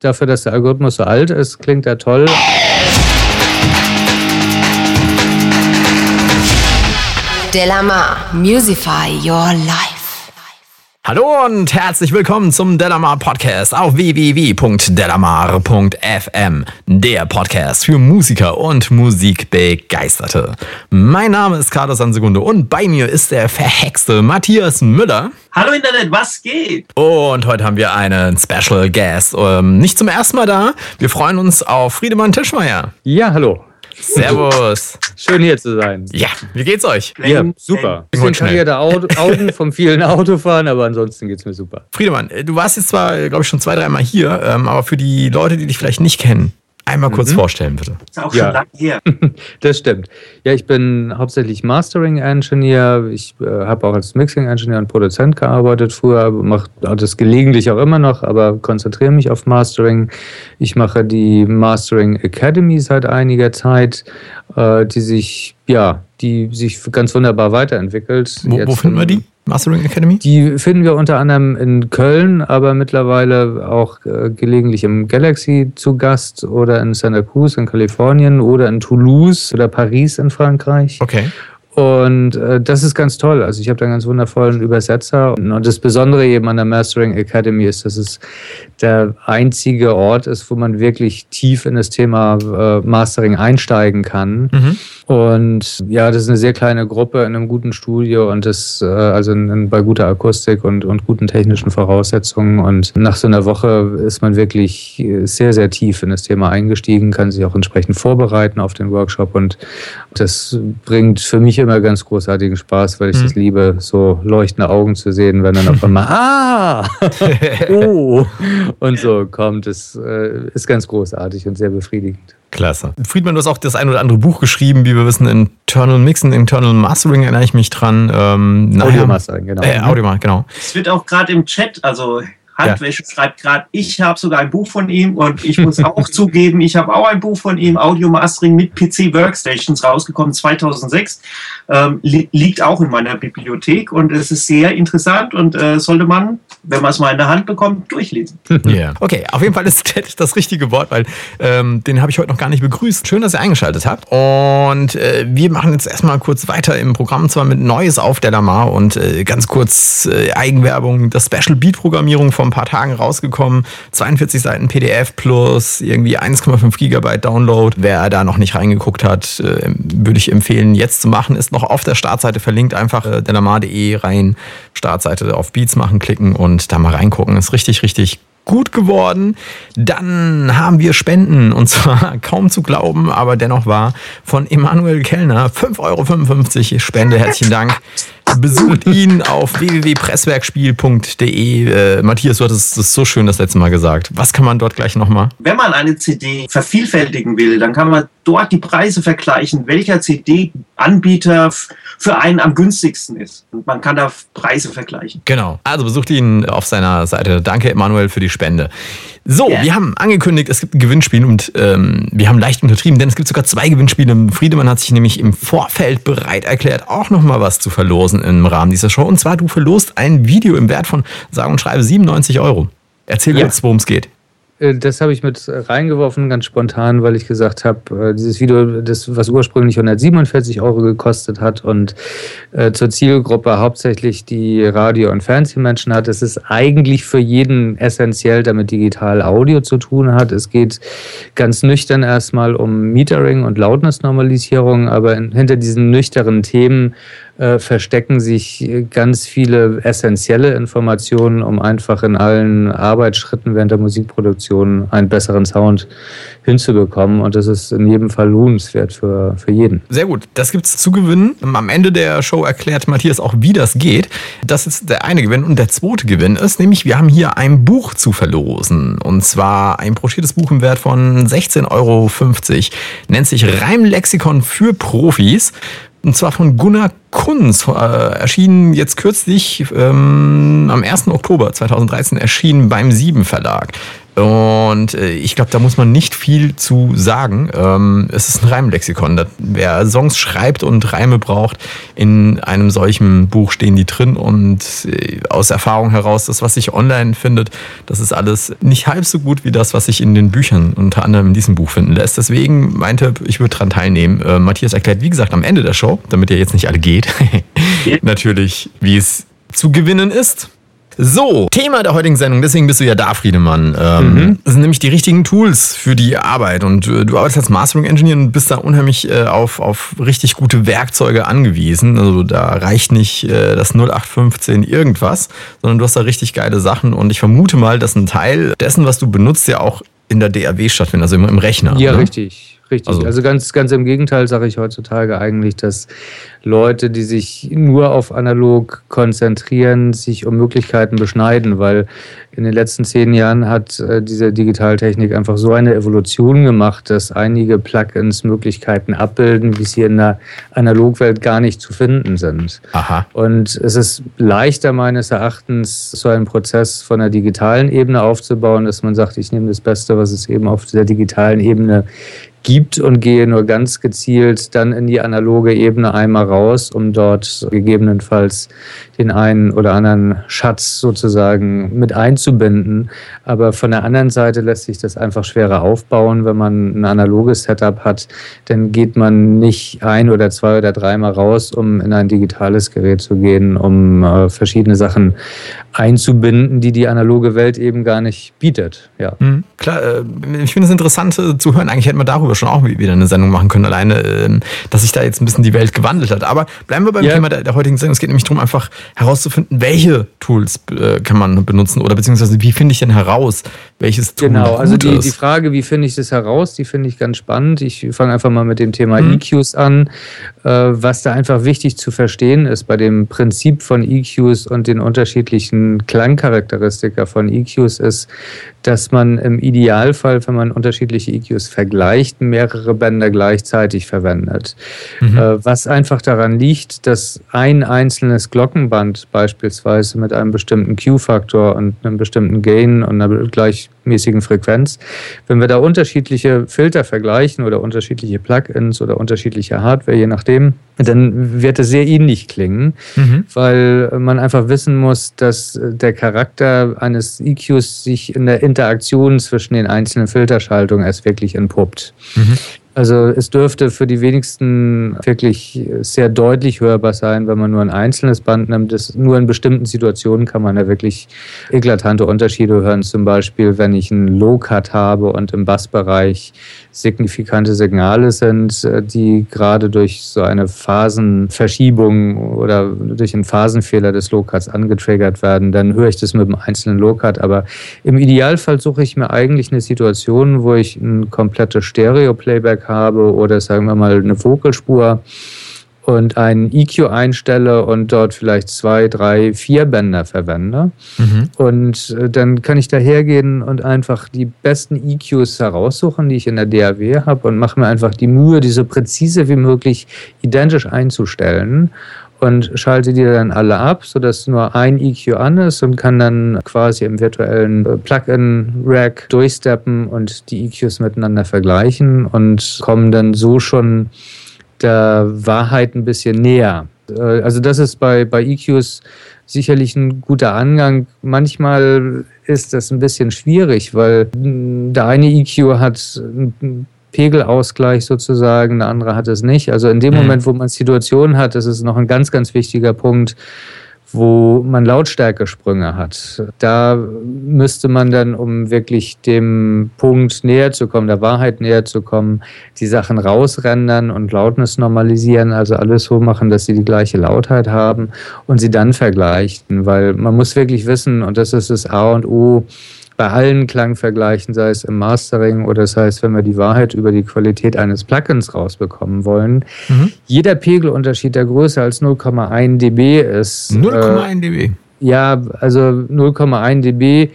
dafür, dass der Algorithmus so alt ist, klingt er toll. Delamar, Musify Your Life. Hallo und herzlich willkommen zum Delamar Podcast auf www.delamar.fm, der Podcast für Musiker und Musikbegeisterte. Mein Name ist Carlos Sansegunde und bei mir ist der verhexte Matthias Müller. Hallo Internet, was geht? Und heute haben wir einen Special Guest. Ähm, nicht zum ersten Mal da. Wir freuen uns auf Friedemann Tischmeier. Ja, hallo. Servus. Schön hier zu sein. Ja, wie geht's euch? Ja, super. Bisschen schnell. karierte Au- Augen vom vielen Autofahren, aber ansonsten geht's mir super. Friedemann, äh, du warst jetzt zwar, glaube ich, schon zwei, dreimal hier, ähm, aber für die Leute, die dich vielleicht nicht kennen, einmal kurz vorstellen, bitte. Ist auch Ja. schon lange her. Das stimmt. Ja, ich bin hauptsächlich Mastering Engineer. Ich äh, habe auch als Mixing Engineer und Produzent gearbeitet früher, mache das gelegentlich auch immer noch, aber konzentriere mich auf Mastering. Ich mache die Mastering Academy seit einiger Zeit, äh, die sich ja, die sich ganz wunderbar weiterentwickelt. Wo, wo Jetzt finden wir die? Mastering Academy? Die finden wir unter anderem in Köln, aber mittlerweile auch äh, gelegentlich im Galaxy zu Gast oder in Santa Cruz in Kalifornien oder in Toulouse oder Paris in Frankreich. Okay. Und äh, das ist ganz toll. Also ich habe da einen ganz wundervollen Übersetzer. Und das Besondere eben an der Mastering Academy ist, dass es der einzige Ort ist, wo man wirklich tief in das Thema äh, Mastering einsteigen kann. Mhm. Und ja, das ist eine sehr kleine Gruppe in einem guten Studio und das, äh, also in, in, bei guter Akustik und, und guten technischen Voraussetzungen. Und nach so einer Woche ist man wirklich äh, sehr, sehr tief in das Thema eingestiegen, kann sich auch entsprechend vorbereiten auf den Workshop. Und das bringt für mich immer ganz großartigen Spaß, weil ich Mhm. das liebe, so leuchtende Augen zu sehen, wenn dann auf einmal, ah, oh, und so kommt. Das äh, ist ganz großartig und sehr befriedigend. Klasse. Friedmann, du hast auch das ein oder andere Buch geschrieben, wie wir wissen, Internal Mixen, Internal Mastering, erinnere ich mich dran. Ähm, Audio Mastering, genau. Äh, Audio Mastering, genau. Es wird auch gerade im Chat, also Handwäsche schreibt gerade, ich habe sogar ein Buch von ihm und ich muss auch zugeben, ich habe auch ein Buch von ihm, Audio Mastering mit PC Workstations, rausgekommen 2006. Ähm, li liegt auch in meiner Bibliothek und es ist sehr interessant und äh, sollte man, wenn man es mal in der Hand bekommt, durchlesen. Ja. Okay, auf jeden Fall ist Chat das richtige Wort, weil ähm, den habe ich heute noch gar nicht begrüßt. Schön, dass ihr eingeschaltet habt. Und äh, wir machen jetzt erstmal kurz weiter im Programm, zwar mit Neues auf der Lamar und äh, ganz kurz äh, Eigenwerbung, das Special Beat Programmierung vor ein paar Tagen rausgekommen. 42 Seiten PDF plus irgendwie 1,5 Gigabyte Download. Wer da noch nicht reingeguckt hat, äh, würde ich empfehlen, jetzt zu machen. Ist noch auf der Startseite verlinkt. Einfach äh, delamar.de rein, Startseite auf Beats machen, klicken und da mal reingucken. Ist richtig, richtig gut geworden. Dann haben wir Spenden und zwar kaum zu glauben, aber dennoch wahr von Emanuel Kellner. 5,55 Euro Spende. Herzlichen Dank. Besucht ihn auf www.presswerkspiel.de. Äh, Matthias, du hattest es so schön das letzte Mal gesagt. Was kann man dort gleich nochmal? Wenn man eine CD vervielfältigen will, dann kann man dort die Preise vergleichen, welcher CD-Anbieter für einen am günstigsten ist. Und man kann da Preise vergleichen. Genau. Also besucht ihn auf seiner Seite. Danke, Emanuel, für die Spende. So, Ja. wir haben angekündigt, es gibt ein Gewinnspiel und ähm, wir haben leicht untertrieben, denn es gibt sogar zwei Gewinnspiele. Friedemann hat sich nämlich im Vorfeld bereit erklärt, auch nochmal was zu verlosen im Rahmen dieser Show. Und zwar, du verlost ein Video im Wert von, sage und schreibe, 97 Euro. Erzähl Ja. jetzt, worum es geht. Äh, Das habe ich mit reingeworfen, ganz spontan, weil ich gesagt habe, äh, dieses Video, das, was ursprünglich 147 Euro gekostet hat und äh, zur Zielgruppe hauptsächlich die Radio- und Fernsehmenschen hat, das ist eigentlich für jeden essentiell, damit digital Audio zu tun hat. Es geht ganz nüchtern erstmal um Metering und Lautnessnormalisierung, aber in, hinter diesen nüchternen Themen äh, verstecken sich äh, ganz viele essentielle Informationen, um einfach in allen Arbeitsschritten während der Musikproduktion einen besseren Sound hinzubekommen. Und das ist in jedem Fall lohnenswert für, für jeden. Sehr gut, das gibt's zu gewinnen. Am Ende der Show erklärt Matthias auch, wie das geht. Das ist der eine Gewinn. Und der zweite Gewinn ist nämlich, wir haben hier ein Buch zu verlosen. Und zwar ein broschiertes Buch im Wert von 16,50 Euro. Nennt sich Reimlexikon für Profis. Und zwar von Gunnar Kunz, äh, erschienen jetzt kürzlich ähm, am 1. Oktober 2013, erschienen beim Sieben Verlag. Und äh, ich glaube, da muss man nicht viel zu sagen. Ähm, es ist ein Reimlexikon. Wer Songs schreibt und Reime braucht, in einem solchen Buch stehen die drin und äh, aus Erfahrung heraus, das, was sich online findet, das ist alles nicht halb so gut wie das, was sich in den Büchern unter anderem in diesem Buch finden lässt. Deswegen meinte ich würde daran teilnehmen. Äh, Matthias erklärt, wie gesagt, am Ende der Show, damit ihr jetzt nicht alle geht, natürlich, wie es zu gewinnen ist. So, Thema der heutigen Sendung, deswegen bist du ja da, Friedemann. Ähm, mhm. Das sind nämlich die richtigen Tools für die Arbeit. Und äh, du arbeitest als Mastering Engineer und bist da unheimlich äh, auf, auf richtig gute Werkzeuge angewiesen. Also da reicht nicht äh, das 0815 irgendwas, sondern du hast da richtig geile Sachen. Und ich vermute mal, dass ein Teil dessen, was du benutzt, ja auch in der DAW stattfindet, also im, im Rechner. Ja, ne? richtig. Richtig. Also, also, ganz, ganz im Gegenteil sage ich heutzutage eigentlich, dass Leute, die sich nur auf analog konzentrieren, sich um Möglichkeiten beschneiden, weil in den letzten zehn Jahren hat äh, diese Digitaltechnik einfach so eine Evolution gemacht, dass einige Plugins Möglichkeiten abbilden, wie sie in der Analogwelt gar nicht zu finden sind. Aha. Und es ist leichter meines Erachtens, so einen Prozess von der digitalen Ebene aufzubauen, dass man sagt, ich nehme das Beste, was es eben auf der digitalen Ebene gibt und gehe nur ganz gezielt dann in die analoge Ebene einmal raus, um dort gegebenenfalls den einen oder anderen Schatz sozusagen mit einzubinden. Aber von der anderen Seite lässt sich das einfach schwerer aufbauen, wenn man ein analoges Setup hat. Dann geht man nicht ein oder zwei oder dreimal raus, um in ein digitales Gerät zu gehen, um äh, verschiedene Sachen einzubinden, die die analoge Welt eben gar nicht bietet. Ja. Mhm, klar, äh, ich finde es interessant äh, zu hören. Eigentlich hätten wir darüber schon auch wieder eine Sendung machen können, alleine, äh, dass sich da jetzt ein bisschen die Welt gewandelt hat. Aber bleiben wir beim ja. Thema der, der, heutigen Sendung. Es geht nämlich darum, einfach herauszufinden, welche Tools äh, kann man benutzen oder beziehungsweise wie finde ich denn heraus, welches Tool Genau, also die, ist. die Frage, wie finde ich das heraus, die finde ich ganz spannend. Ich fange einfach mal mit dem Thema mhm. EQs an. Äh, was da einfach wichtig zu verstehen ist bei dem Prinzip von EQs und den unterschiedlichen Klangcharakteristika von EQs ist, dass man im Idealfall, wenn man unterschiedliche EQs vergleicht, mehrere Bänder gleichzeitig verwendet. Mhm. Äh, was einfach daran liegt, dass ein einzelnes Glockenband beispielsweise mit einem bestimmten Q-Faktor und einem bestimmten Gain und einer gleichmäßigen Frequenz, wenn wir da unterschiedliche Filter vergleichen oder unterschiedliche Plugins oder unterschiedliche Hardware, je nachdem, dann wird es sehr ähnlich klingen, mhm. weil man einfach wissen muss, dass der Charakter eines EQs sich in der Interaktion zwischen den einzelnen Filterschaltungen erst wirklich entpuppt. Mhm. Also es dürfte für die wenigsten wirklich sehr deutlich hörbar sein, wenn man nur ein einzelnes Band nimmt. Das, nur in bestimmten Situationen kann man da wirklich eklatante Unterschiede hören. Zum Beispiel, wenn ich einen Low-Cut habe und im Bassbereich signifikante Signale sind, äh, die gerade durch so eine Phasenverschiebung oder durch einen Phasenfehler des Low-Cuts angetriggert werden, dann höre ich das mit einem einzelnen Low-Cut. Aber im Idealfall suche ich mir eigentlich eine Situation, wo ich ein komplettes Stereo-Playback habe oder sagen wir mal eine Vokalspur und einen EQ einstelle und dort vielleicht zwei, drei, vier Bänder verwende. Mhm. Und äh, dann kann ich da hergehen und einfach die besten EQs heraussuchen, die ich in der DAW habe und mache mir einfach die Mühe, diese präzise wie möglich identisch einzustellen und schalte die dann alle ab, sodass nur ein EQ an ist und kann dann quasi im virtuellen äh, Plugin-Rack durchsteppen und die EQs miteinander vergleichen und kommen dann so schon der Wahrheit ein bisschen näher. Äh, also das ist bei, bei EQs sicherlich ein guter Angang. Manchmal ist das ein bisschen schwierig, weil der eine EQ hat einen Pegelausgleich sozusagen, der andere hat es nicht. Also in dem mhm. Moment, wo man Situationen hat, das ist noch ein ganz, ganz wichtiger Punkt, wo man Lautstärkesprünge hat. Da müsste man dann, um wirklich dem Punkt näher zu kommen, der Wahrheit näher zu kommen, die Sachen rausrendern und Lautness normalisieren, also alles so machen, dass sie die gleiche Lautheit haben und sie dann vergleichen, weil man muss wirklich wissen, und das ist das A und O, bei allen Klangvergleichen, sei es im Mastering oder das heißt, wenn wir die Wahrheit über die Qualität eines Plugins rausbekommen wollen, mhm. jeder Pegelunterschied, der größer als 0,1 dB ist. 0,1 äh, dB? Ja, also 0,1 dB.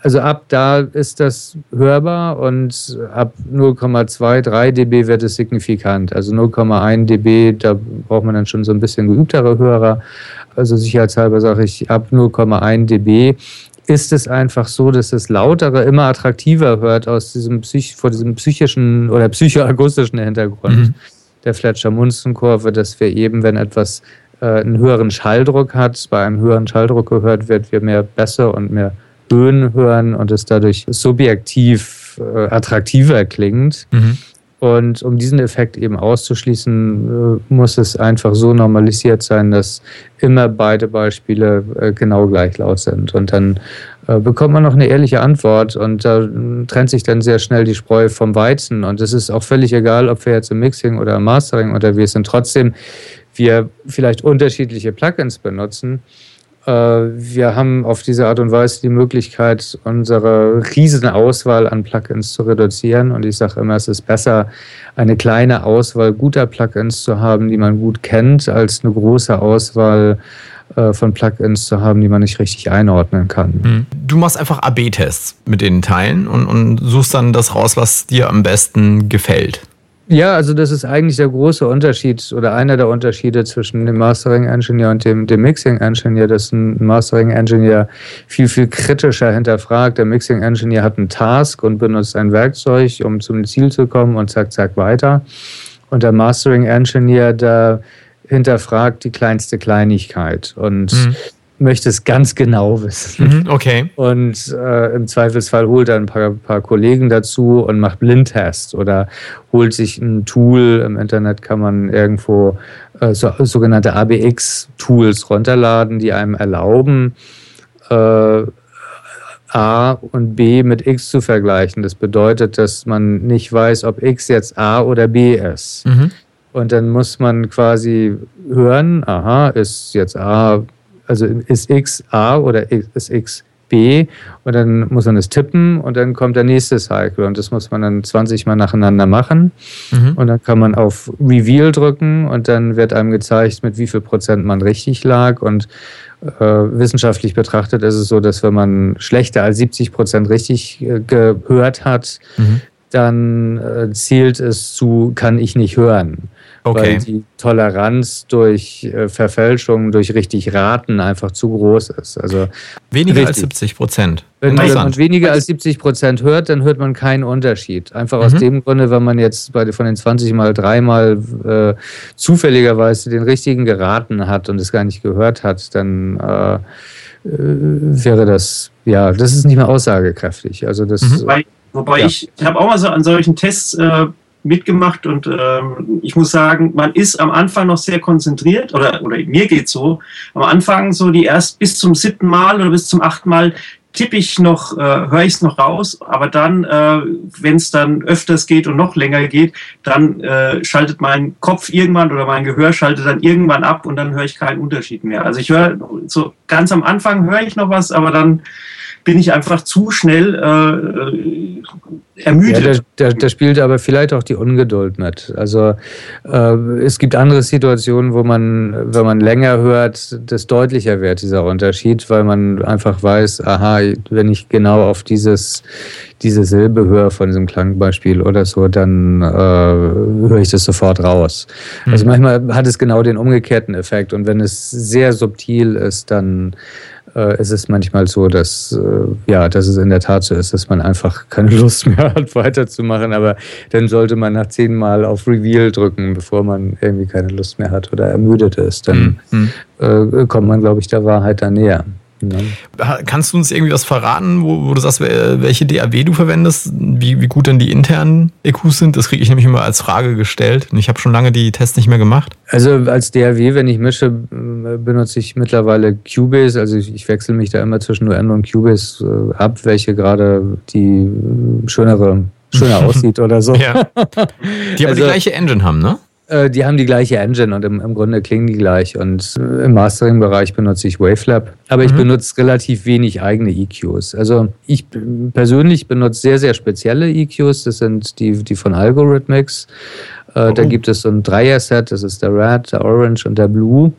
Also ab da ist das hörbar und ab 0,2, 3 dB wird es signifikant. Also 0,1 dB, da braucht man dann schon so ein bisschen geübtere Hörer. Also sicherheitshalber sage ich ab 0,1 dB ist es einfach so, dass das Lautere immer attraktiver hört aus diesem Psych vor diesem psychischen oder psychoakustischen Hintergrund mhm. der Fletcher-Munzen-Kurve, dass wir eben, wenn etwas äh, einen höheren Schalldruck hat, bei einem höheren Schalldruck gehört wird, wir mehr Bässe und mehr Höhen hören und es dadurch subjektiv äh, attraktiver klingt. Mhm. Und um diesen Effekt eben auszuschließen, äh, muss es einfach so normalisiert sein, dass immer beide Beispiele äh, genau gleich laut sind. Und dann äh, bekommt man noch eine ehrliche Antwort und da trennt sich dann sehr schnell die Spreu vom Weizen. Und es ist auch völlig egal, ob wir jetzt im Mixing oder im Mastering unterwegs sind. Trotzdem wir vielleicht unterschiedliche Plugins benutzen wir haben auf diese Art und Weise die Möglichkeit, unsere riesen Auswahl an Plugins zu reduzieren. Und ich sage immer, es ist besser, eine kleine Auswahl guter Plugins zu haben, die man gut kennt, als eine große Auswahl äh, von Plugins zu haben, die man nicht richtig einordnen kann. Hm. Du machst einfach AB-Tests mit den Teilen und, und suchst dann das raus, was dir am besten gefällt. Ja, also das ist eigentlich der große Unterschied oder einer der Unterschiede zwischen dem Mastering Engineer und dem, dem Mixing Engineer, dass ein Mastering Engineer viel, viel kritischer hinterfragt. Der Mixing Engineer hat einen Task und benutzt ein Werkzeug, um zum Ziel zu kommen und zack, zack, weiter. Und der Mastering Engineer, der hinterfragt die kleinste Kleinigkeit. Und mhm möchte es ganz genau wissen. Mhm, okay. Und äh, im Zweifelsfall holt er ein paar, paar Kollegen dazu und macht Blindtest oder holt sich ein Tool. Im Internet kann man irgendwo äh, so, sogenannte ABX-Tools runterladen, die einem erlauben, äh, A und B mit X zu vergleichen. Das bedeutet, dass man nicht weiß, ob X jetzt A oder B ist. Mhm. Und dann muss man quasi hören, aha, ist jetzt A also ist X A oder ist X B und dann muss man es tippen und dann kommt der nächste Cycle und das muss man dann 20 Mal nacheinander machen mhm. und dann kann man auf Reveal drücken und dann wird einem gezeigt, mit wie viel Prozent man richtig lag und äh, wissenschaftlich betrachtet ist es so, dass wenn man schlechter als 70 Prozent richtig äh, gehört hat, mhm. dann äh, zielt es zu, kann ich nicht hören. Okay. Weil die Toleranz durch äh, Verfälschungen, durch richtig Raten einfach zu groß ist. Also weniger richtig. als 70 Prozent. Wenn, man weniger als 70 Prozent hört, dann hört man keinen Unterschied. Einfach mhm. aus dem Grunde, wenn man jetzt bei, von den 20 mal dreimal äh, zufälligerweise den richtigen geraten hat und es gar nicht gehört hat, dann äh, äh wäre das, ja, das ist nicht mehr aussagekräftig. Also das, mhm. Wobei, wobei ja. ich, ich habe auch mal so an solchen Tests äh, mitgemacht und ähm, ich muss sagen, man ist am Anfang noch sehr konzentriert oder, oder mir geht so. Am Anfang so die erst bis zum siebten Mal oder bis zum achten Mal tippe ich noch, äh, höre ich es noch raus, aber dann, äh, wenn es dann öfters geht und noch länger geht, dann äh, schaltet mein Kopf irgendwann oder mein Gehör schaltet dann irgendwann ab und dann höre ich keinen Unterschied mehr. Also ich höre so ganz am Anfang höre ich noch was, aber dann bin ich einfach zu schnell äh, ermüdet. Ja, da, da, spielt aber vielleicht auch die Ungeduld mit. Also äh, es gibt andere Situationen, wo man, wenn man länger hört, das deutlicher wird, dieser Unterschied, weil man einfach weiß, aha, wenn ich genau auf dieses, diese Silbe höre von diesem Klangbeispiel oder so, dann äh, höre ich das sofort raus. Mhm. Also manchmal hat es genau den umgekehrten Effekt und wenn es sehr subtil ist, dann äh, es ist manchmal so, dass, äh, ja, dass es in der Tat so ist, dass man einfach keine Lust mehr hat, weiterzumachen. Aber dann sollte man nach zehnmal auf Reveal drücken, bevor man irgendwie keine Lust mehr hat oder ermüdet ist. Dann mhm. äh, kommt man, glaube ich, der Wahrheit da näher. Ja. Kannst du uns irgendwie was verraten, wo, wo, du sagst, welche DAW du verwendest, wie, wie gut denn die internen EQs sind? Das kriege ich nämlich immer als Frage gestellt und ich habe schon lange die Tests nicht mehr gemacht. Also als DAW, wenn ich mische, benutze ich mittlerweile Cubase. Also ich, ich wechsle mich da immer zwischen UN und Cubase äh, ab, welche gerade die schönere schöner aussieht oder so. Ja. Die aber also, die gleiche Engine haben, ne? Äh, die haben die gleiche Engine und im, im Grunde klingen die gleich. Und äh, im Mastering-Bereich benutze ich Wavelab, aber mhm. ich benutze relativ wenig eigene EQs. Also ich persönlich benutze sehr, sehr spezielle EQs. Das sind die, die von Algorithmics. Äh, oh. Da gibt es so ein Dreier-Set, das ist der Red, der Orange und der Blue.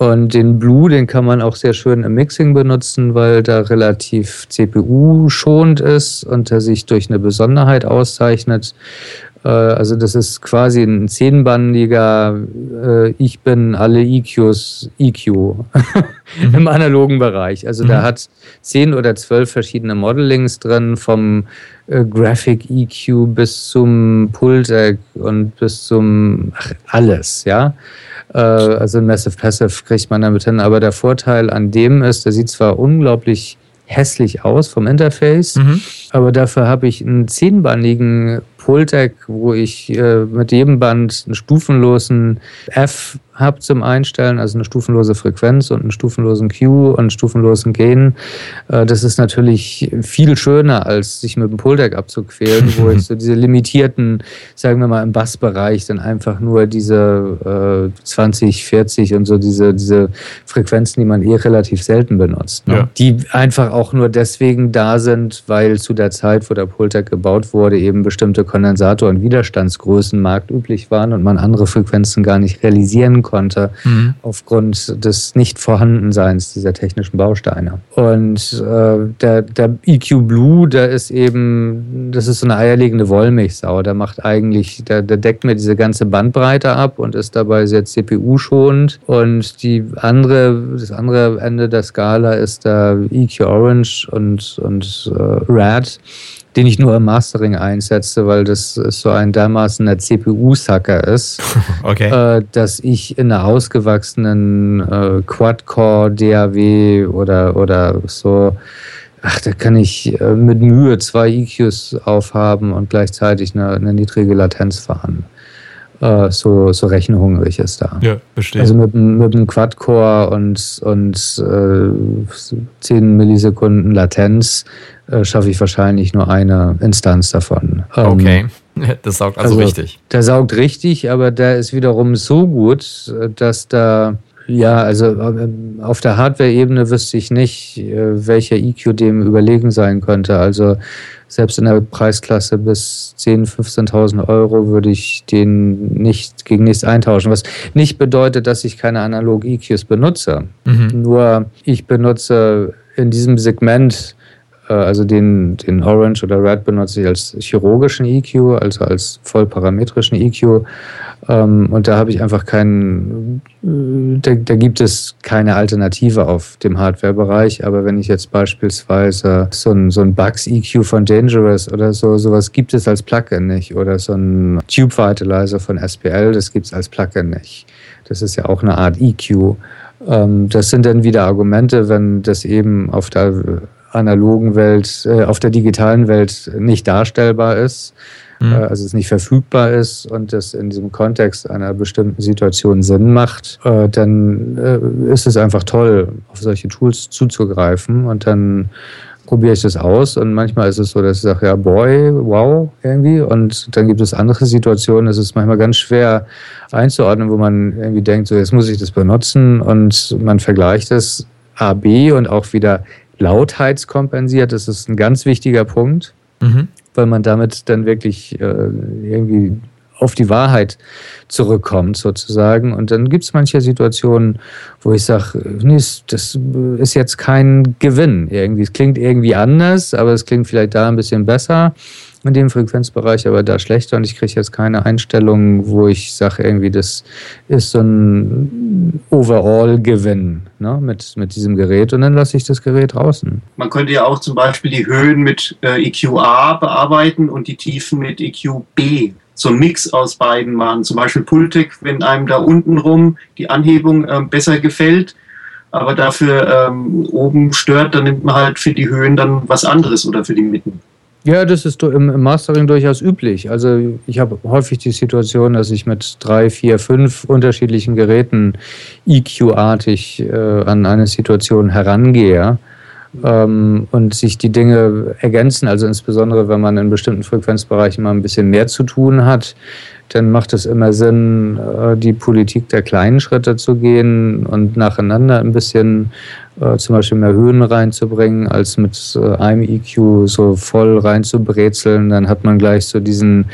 Und den Blue, den kann man auch sehr schön im Mixing benutzen, weil der relativ CPU-schonend ist und er sich durch eine Besonderheit auszeichnet. Äh, also das ist quasi ein zehnbandiger äh, Ich bin alle EQs EQ mhm. im analogen Bereich. Also mhm. der hat zehn oder zwölf verschiedene Modelings drin, vom äh, Graphic EQ bis zum Pultec und bis zum ach, alles, ja. Äh, also ein Massive Passive kriegt man damit hin. Aber der Vorteil an dem ist, der sieht zwar unglaublich hässlich aus vom Interface, mhm. aber dafür habe ich einen zehnbandigen Pultec, wo ich äh, mit jedem Band einen stufenlosen F habe zum Einstellen, also eine stufenlose Frequenz und einen stufenlosen Q und einen stufenlosen Gain. Äh, das ist natürlich viel schöner, als sich mit dem Pulldeck abzuquälen, wo ich so diese limitierten, sagen wir mal im Bassbereich, dann einfach nur diese äh, 20, 40 und so diese, diese Frequenzen, die man eh relativ selten benutzt. Ne? Ja. Die einfach auch nur deswegen da sind, weil zu der Zeit, wo der Pulldeck gebaut wurde, eben bestimmte Kondensator- und Widerstandsgrößen marktüblich waren und man andere Frequenzen gar nicht realisieren konnte, mhm. aufgrund des Nicht-Vorhandenseins dieser technischen Bausteine. Und äh, der, der EQ Blue, der ist eben, das ist so eine eierlegende Wollmilchsau. Der macht eigentlich, der, der deckt mir diese ganze Bandbreite ab und ist dabei sehr CPU-schonend. Und die andere, das andere Ende der Skala ist der EQ Orange und, und äh, Red den ich nur im Mastering einsetze, weil das so ein dermaßen der CPU-Sucker ist, okay. äh, dass ich in einer ausgewachsenen äh, Quad-Core DAW oder, oder so, ach, da kann ich äh, mit Mühe zwei EQs aufhaben und gleichzeitig eine, eine niedrige Latenz fahren. Äh, so, so rechenhungrig ist da. Ja, verstehe. Also mit, mit einem Quad-Core und, und äh, 10 Millisekunden Latenz äh, schaffe ich wahrscheinlich nur eine Instanz davon. Ähm, okay. Das saugt also, also richtig. Der saugt richtig, aber der ist wiederum so gut, dass da ja, also äh, auf der Hardware-Ebene wüsste ich nicht, äh, welcher EQ dem überlegen sein könnte. Also selbst in der Preisklasse bis 10.000, 15.000 Euro würde ich den nicht gegen nichts eintauschen. Was nicht bedeutet, dass ich keine Analog-EQs benutze. Mhm. Nur ich benutze in diesem Segment also den, den Orange oder Red benutze ich als chirurgischen EQ, also als vollparametrischen EQ. Ähm, und da habe ich einfach keinen, äh, da, da, gibt es keine Alternative auf dem Hardware-Bereich. Aber wenn ich jetzt beispielsweise so ein, so ein Bugs-EQ von Dangerous oder so, sowas gibt es als Plugin nicht. Oder so ein Tube Vitalizer von SPL, das gibt es als Plugin nicht. Das ist ja auch eine Art EQ. Ähm, das sind dann wieder Argumente, wenn das eben auf der analogen Welt, äh, auf der digitalen Welt nicht darstellbar ist, mhm. äh, also es nicht verfügbar ist und es in diesem Kontext einer bestimmten Situation Sinn macht, äh, dann äh, ist es einfach toll, auf solche Tools zuzugreifen und dann probiere ich das aus und manchmal ist es so, dass ich sage, ja, boy, wow, irgendwie. Und dann gibt es andere Situationen, es ist manchmal ganz schwer einzuordnen, wo man irgendwie denkt, so jetzt muss ich das benutzen und man vergleicht es A, B und auch wieder lautheitskompensiert. Das ist ein ganz wichtiger Punkt, mhm. weil man damit dann wirklich äh, irgendwie auf die Wahrheit zurückkommt, sozusagen. Und dann gibt es manche Situationen, wo ich sage, nee, das ist jetzt kein Gewinn. Irgendwie. Es klingt irgendwie anders, aber es klingt vielleicht da ein bisschen besser in dem Frequenzbereich, aber da schlechter und ich kriege jetzt keine Einstellung, wo ich sage, irgendwie, das ist so ein Overall-Gewinn ne, mit, mit diesem Gerät und dann lasse ich das Gerät draußen. Man könnte ja auch zum Beispiel die Höhen mit äh, EQA bearbeiten und die Tiefen mit EQB. So ein Mix aus beiden machen. Zum Beispiel Pultec, wenn einem da unten rum die Anhebung äh, besser gefällt, aber dafür ähm, oben stört, dann nimmt man halt für die Höhen dann was anderes oder für die Mitten. Ja, das ist im Mastering durchaus üblich. Also ich habe häufig die Situation, dass ich mit drei, vier, fünf unterschiedlichen Geräten EQ-artig äh, an eine Situation herangehe ähm, und sich die Dinge ergänzen. Also insbesondere, wenn man in bestimmten Frequenzbereichen mal ein bisschen mehr zu tun hat, dann macht es immer Sinn, äh, die Politik der kleinen Schritte zu gehen und nacheinander ein bisschen äh, zum Beispiel mehr Höhen reinzubringen, als mit äh, einem EQ so voll reinzubrezeln. Dann hat man gleich so diesen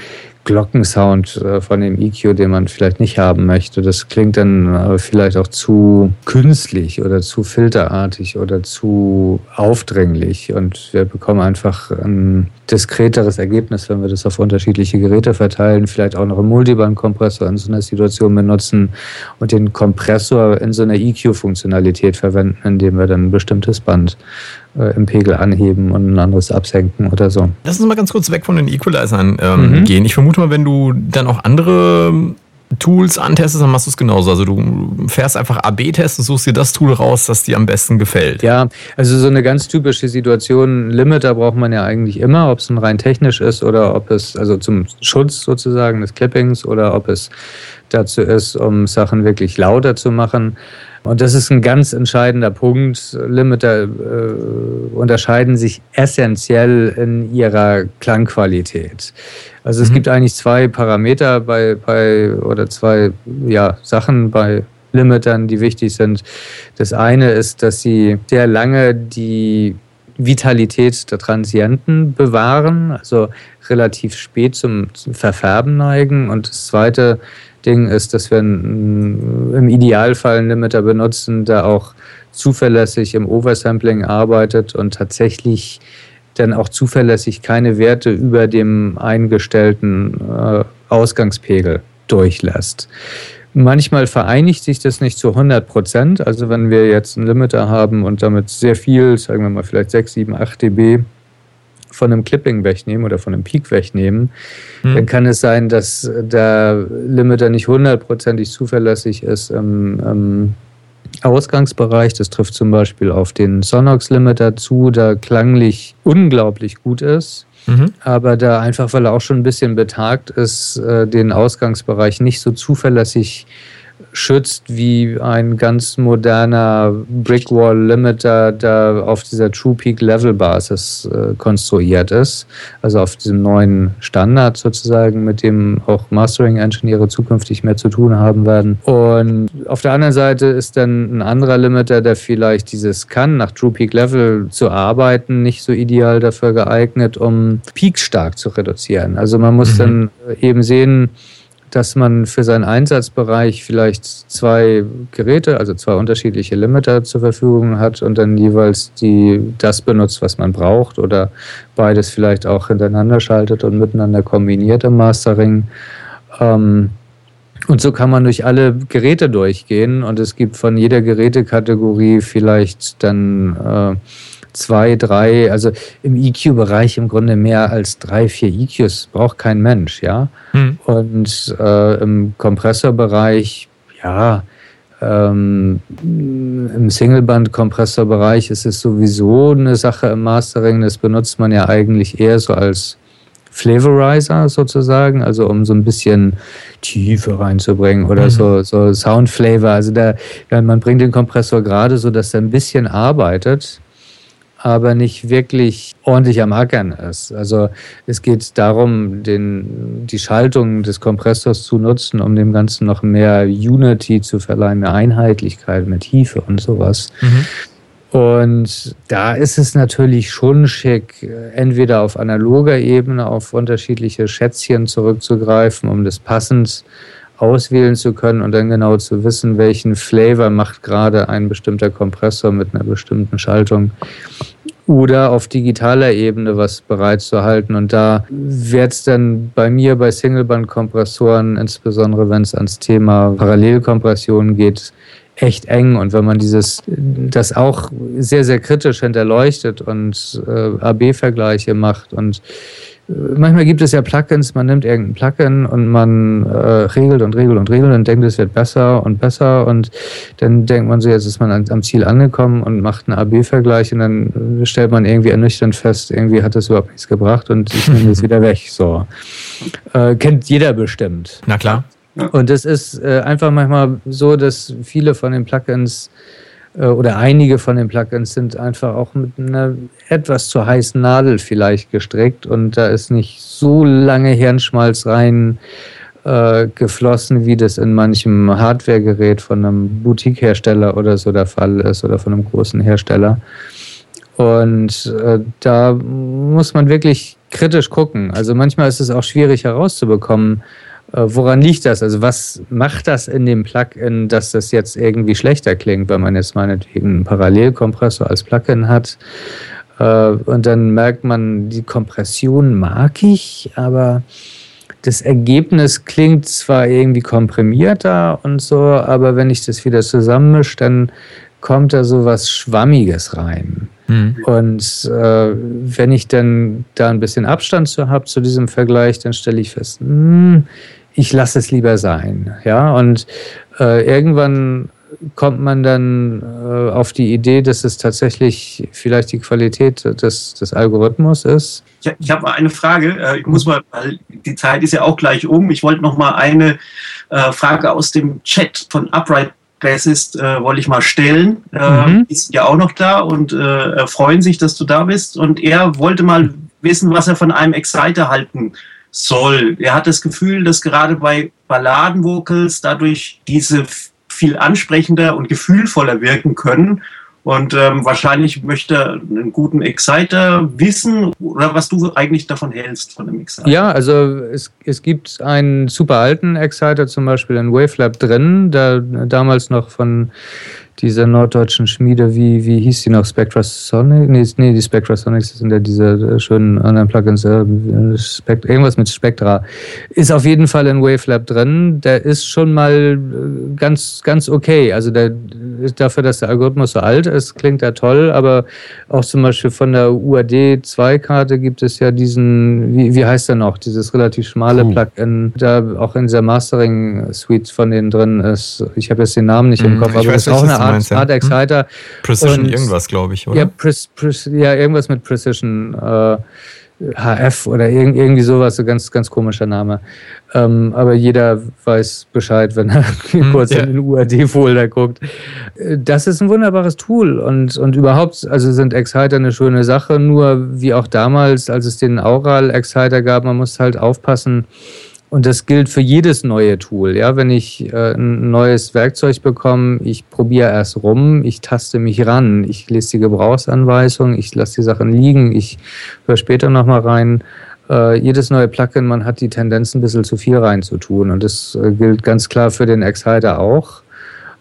Glockensound äh, von dem EQ, den man vielleicht nicht haben möchte. Das klingt dann aber vielleicht auch zu künstlich oder zu filterartig oder zu aufdringlich und wir bekommen einfach ein diskreteres Ergebnis, wenn wir das auf unterschiedliche Geräte verteilen, vielleicht auch noch einen Multiband-Kompressor in so einer Situation benutzen und den Kompressor in so einer EQ-Funktionalität verwenden, indem wir dann ein bestimmtes Band äh, im Pegel anheben und ein anderes absenken oder so. Lass uns mal ganz kurz weg von den Equalizern ähm, mhm. gehen. Ich vermute mal, wenn du dann auch andere Tools antestest, dann machst du es genauso. Also du fährst einfach AB-Tests und suchst dir das Tool raus, das dir am besten gefällt. Ja, also so eine ganz typische Situation, Limiter braucht man ja eigentlich immer, ob es ein rein technisch ist oder ob es, also zum Schutz sozusagen des Clippings oder ob es dazu ist, um Sachen wirklich lauter zu machen. Und das ist ein ganz entscheidender Punkt. Limiter äh, unterscheiden sich essentiell in ihrer Klangqualität. Also es mhm. gibt eigentlich zwei Parameter bei, bei oder zwei ja, Sachen bei Limitern, die wichtig sind. Das eine ist, dass sie sehr lange die Vitalität der Transienten bewahren, also relativ spät zum, zum Verfärben neigen. Und das zweite Ding ist, dass wir im Idealfall einen Limiter benutzen, der auch zuverlässig im Oversampling arbeitet und tatsächlich dann auch zuverlässig keine Werte über dem eingestellten äh, Ausgangspegel durchlässt. Manchmal vereinigt sich das nicht zu 100 Prozent. Also wenn wir jetzt einen Limiter haben und damit sehr viel, sagen wir mal vielleicht 6, 7, 8 dB von einem Clipping wegnehmen oder von einem Peak wegnehmen, hm. dann kann es sein, dass der Limiter nicht hundertprozentig zuverlässig ist im, im, Ausgangsbereich. Das trifft zum Beispiel auf den Sonox Limiter zu, der klanglich unglaublich gut ist. Mhm. Aber da einfach, weil er auch schon ein bisschen betagt ist, äh, den Ausgangsbereich nicht so zuverlässig schützt wie ein ganz moderner Brickwall Limiter, der auf dieser True Peak Level Basis äh, konstruiert ist. Also auf diesem neuen Standard sozusagen, mit dem auch Mastering Engineere zukünftig mehr zu tun haben werden. Und auf der anderen Seite ist dann ein anderer Limiter, der vielleicht dieses kann, nach True Peak Level zu arbeiten, nicht so ideal dafür geeignet, um Peak stark zu reduzieren. Also man muss mhm. dann eben sehen, dass man für seinen Einsatzbereich vielleicht zwei Geräte, also zwei unterschiedliche Limiter zur Verfügung hat und dann jeweils die, das benutzt, was man braucht oder beides vielleicht auch hintereinander schaltet und miteinander kombiniert im Mastering. Ähm, und so kann man durch alle Geräte durchgehen und es gibt von jeder Gerätekategorie vielleicht dann äh, zwei, drei, also im EQ-Bereich im Grunde mehr als drei, vier EQs braucht kein Mensch, ja. Hm. Und äh, im Kompressorbereich, ja, ähm, im Singleband-Kompressorbereich ist es sowieso eine Sache im Mastering, das benutzt man ja eigentlich eher so als Flavorizer sozusagen, also um so ein bisschen Tiefe reinzubringen oder mhm. so, so Sound Flavor. Also da, ja, man bringt den Kompressor gerade so, dass er ein bisschen arbeitet aber nicht wirklich ordentlich am Ackern ist. Also es geht darum, den, die Schaltung des Kompressors zu nutzen, um dem Ganzen noch mehr Unity zu verleihen, mehr Einheitlichkeit, mehr Tiefe und sowas. Mhm. Und da ist es natürlich schon schick, entweder auf analoger Ebene auf unterschiedliche Schätzchen zurückzugreifen, um das passend auswählen zu können und dann genau zu wissen, welchen Flavor macht gerade ein bestimmter Kompressor mit einer bestimmten Schaltung oder auf digitaler Ebene was bereitzuhalten. Und da wird es dann bei mir bei Singleband-Kompressoren, insbesondere wenn es ans Thema Parallelkompression geht, echt eng. Und wenn man dieses, das auch sehr, sehr kritisch hinterleuchtet und äh, AB-Vergleiche macht und manchmal gibt es ja Plugins, man nimmt irgendein Plugin und man äh, regelt und regelt und regelt und denkt, es wird besser und besser und dann denkt man so, jetzt ist man an, am Ziel angekommen und macht einen AB-Vergleich und dann stellt man irgendwie ernüchternd fest, irgendwie hat das überhaupt nichts gebracht und ich nehme es wieder weg. So. Äh, kennt jeder bestimmt. Na klar. Und es ist äh, einfach manchmal so, dass viele von den Plugins äh, oder einige von den Plugins sind einfach auch mit einer etwas zu heißen Nadel vielleicht gestrickt und da ist nicht so lange Hirnschmalz rein äh, geflossen, wie das in manchem Hardware-Gerät von einem Boutique-Hersteller oder so der Fall ist oder von einem großen Hersteller. Und äh, da muss man wirklich kritisch gucken. Also manchmal ist es auch schwierig herauszubekommen, äh, woran liegt das? Also was macht das in dem Plugin, dass das jetzt irgendwie schlechter klingt, wenn man jetzt meinetwegen einen Parallelkompressor als Plugin hat? Äh, und dann merkt man, die Kompression mag ich, aber das Ergebnis klingt zwar irgendwie komprimierter und so, aber wenn ich das wieder zusammenmische, dann kommt da so was Schwammiges rein. Mhm. Und äh, wenn ich dann da ein bisschen Abstand zu habe zu diesem Vergleich, dann stelle ich fest, mh, hm, ich lasse es lieber sein. Ja, und äh, irgendwann kommt man dann äh, auf die Idee, dass es tatsächlich vielleicht die Qualität des, des Algorithmus ist. Ich, ich habe eine Frage. Äh, ich muss mal, weil die Zeit ist ja auch gleich um. Ich wollte noch mal eine äh, Frage aus dem Chat von Upright Bassist äh, wollte ich mal stellen. Äh, mhm. Ist ja auch noch da und äh, freuen sich, dass du da bist. Und er wollte mal wissen, was er von einem Exciter halten soll. Er hat das Gefühl, dass gerade bei Balladenvocals dadurch diese viel ansprechender und gefühlvoller wirken können. Und ähm, wahrscheinlich möchte er einen guten Exciter wissen oder was du eigentlich davon hältst von dem Exciter. Ja, also es, es gibt einen super alten Exciter, zum Beispiel in Wavelab drin, der damals noch von dieser norddeutschen Schmiede, wie, wie hieß die noch? Spectrasonic? Nee, nee die Spectrasonics sind ja diese äh, schönen anderen Plugins. Äh, irgendwas mit Spectra. Ist auf jeden Fall in Wavelab drin. Der ist schon mal äh, ganz, ganz okay. Also der ist dafür, dass der Algorithmus so alt ist, klingt er toll, aber auch zum Beispiel von der UAD-2-Karte gibt es ja diesen, wie, wie heißt der noch? Dieses relativ schmale uh. Plugin, da auch in dieser Mastering-Suite von denen drin ist. Ich habe jetzt den Namen nicht im hm, Kopf, aber das ist auch eine Art, meinst, ja. Art Exciter. Hm? Precision und, irgendwas, glaube ich, oder? Ja, Pre Pre ja, irgendwas mit Precision. Äh, HF oder irgendwie sowas, so ganz, ganz komischer Name. Ähm, aber jeder weiß Bescheid, wenn er hm, kurz ja. in den UAD-Folder guckt. Das ist ein wunderbares Tool und, und überhaupt, also sind Exciter eine schöne Sache, nur wie auch damals, als es den Aural-Exciter gab, man muss halt aufpassen, und das gilt für jedes neue Tool. Ja, wenn ich äh, ein neues Werkzeug bekomme, ich probiere erst rum, ich taste mich ran, ich lese die Gebrauchsanweisung, ich lasse die Sachen liegen, ich höre später nochmal rein. Äh, jedes neue Plugin, man hat die Tendenz, ein bisschen zu viel reinzutun. Und das äh, gilt ganz klar für den Exciter auch.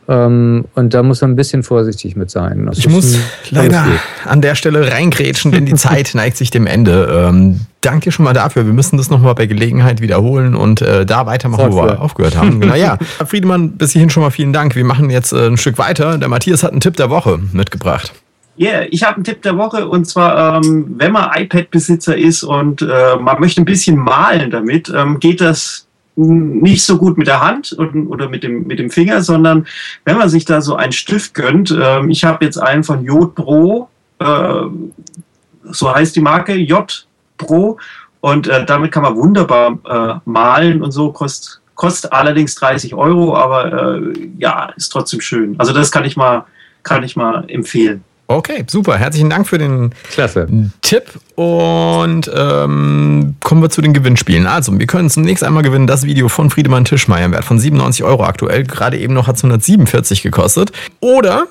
Ähm, und da muss man ein bisschen vorsichtig mit sein. Das ich muss leider an der Stelle reingrätschen, denn die Zeit neigt sich dem Ende. Ähm, danke schon mal dafür. Wir müssen das nochmal bei Gelegenheit wiederholen und äh, da weitermachen, wo wir aufgehört haben. genau, ja. Friedemann, bis hierhin schon mal vielen Dank. Wir machen jetzt äh, ein Stück weiter. Der Matthias hat einen Tipp der Woche mitgebracht. Ja, yeah, ich habe einen Tipp der Woche und zwar, ähm, wenn man iPad-Besitzer ist und äh, man möchte ein bisschen malen damit, ähm, geht das nicht so gut mit der Hand oder mit dem, mit dem Finger, sondern wenn man sich da so einen Stift gönnt, äh, ich habe jetzt einen von Jod Pro, äh, so heißt die Marke, J Pro, und äh, damit kann man wunderbar äh, malen und so, kostet, kostet allerdings 30 Euro, aber äh, ja, ist trotzdem schön. Also das kann ich mal, kann ich mal empfehlen. Okay, super. Herzlichen Dank für den Klasse. Tipp. Und ähm, kommen wir zu den Gewinnspielen. Also, wir können zunächst einmal gewinnen das Video von Friedemann Tischmeier im Wert von 97 Euro aktuell. Gerade eben noch hat es 147 gekostet. Oder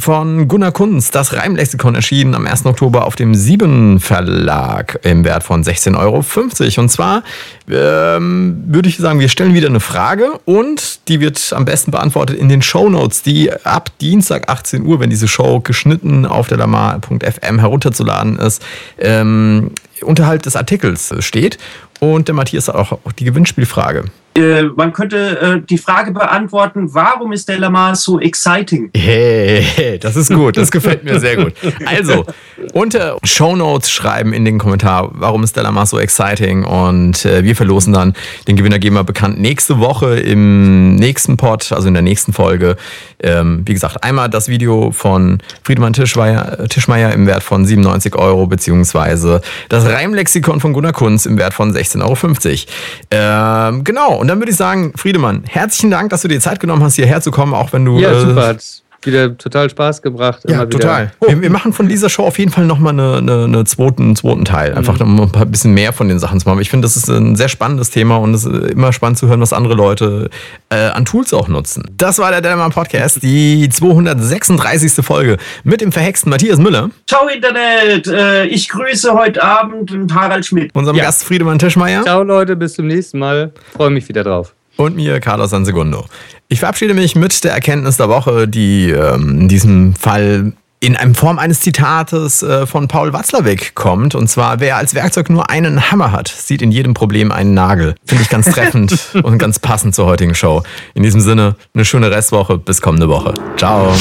von Gunnar Kunz, das Reimlexikon erschienen am 1. Oktober auf dem Sieben Verlag im Wert von 16,50 Euro. Und zwar ähm, würde ich sagen, wir stellen wieder eine Frage und die wird am besten beantwortet in den Show Notes, die ab Dienstag 18 Uhr, wenn diese Show geschnitten auf der lamar.fm herunterzuladen ist, ähm, unterhalb des Artikels steht. Und der Matthias hat auch die Gewinnspielfrage. Äh, man könnte äh, die Frage beantworten, warum ist der Lamar so exciting? Hey, das ist gut, das gefällt mir sehr gut. Also, unter Show Notes schreiben in den Kommentar, warum ist der Lamar so exciting und äh, wir verlosen dann den Gewinner geben wir bekannt nächste Woche im nächsten Pod, also in der nächsten Folge. Ähm, wie gesagt, einmal das Video von Friedemann Tischmeier, Tischmeier im Wert von 97 Euro, beziehungsweise das Reimlexikon von Gunnar Kunz im Wert von 16,50 Euro. Ähm, genau, und dann würde ich sagen, Friedemann, herzlichen Dank, dass du dir Zeit genommen hast, hierher zu kommen, auch wenn du. Ja, super. Hat wieder total Spaß gebracht. Ja, total. Wir, wir, machen von dieser Show auf jeden Fall nochmal eine, eine, eine zweiten, einen zweiten Teil. Einfach mhm. um ein bisschen mehr von den Sachen zu machen. Ich finde, das ist ein sehr spannendes Thema und es ist immer spannend zu hören, was andere Leute äh, an Tools auch nutzen. Das war der Dellmann Podcast, die 236. Folge mit dem verhexten Matthias Müller. Ciao Internet, äh, ich grüße heute Abend Harald Schmidt. Unserem ja. Gast Friedemann Tischmeier. Ciao Leute, bis zum nächsten Mal. Freue mich wieder drauf und mir Carlos Sansegundo. Ich verabschiede mich mit der Erkenntnis der Woche, die ähm, in diesem Fall in einem Form eines Zitates äh, von Paul Watzlawick kommt. Und zwar, wer als Werkzeug nur einen Hammer hat, sieht in jedem Problem einen Nagel. Finde ich ganz treffend und ganz passend zur heutigen Show. In diesem Sinne, eine schöne Restwoche. Bis kommende Woche. Ciao.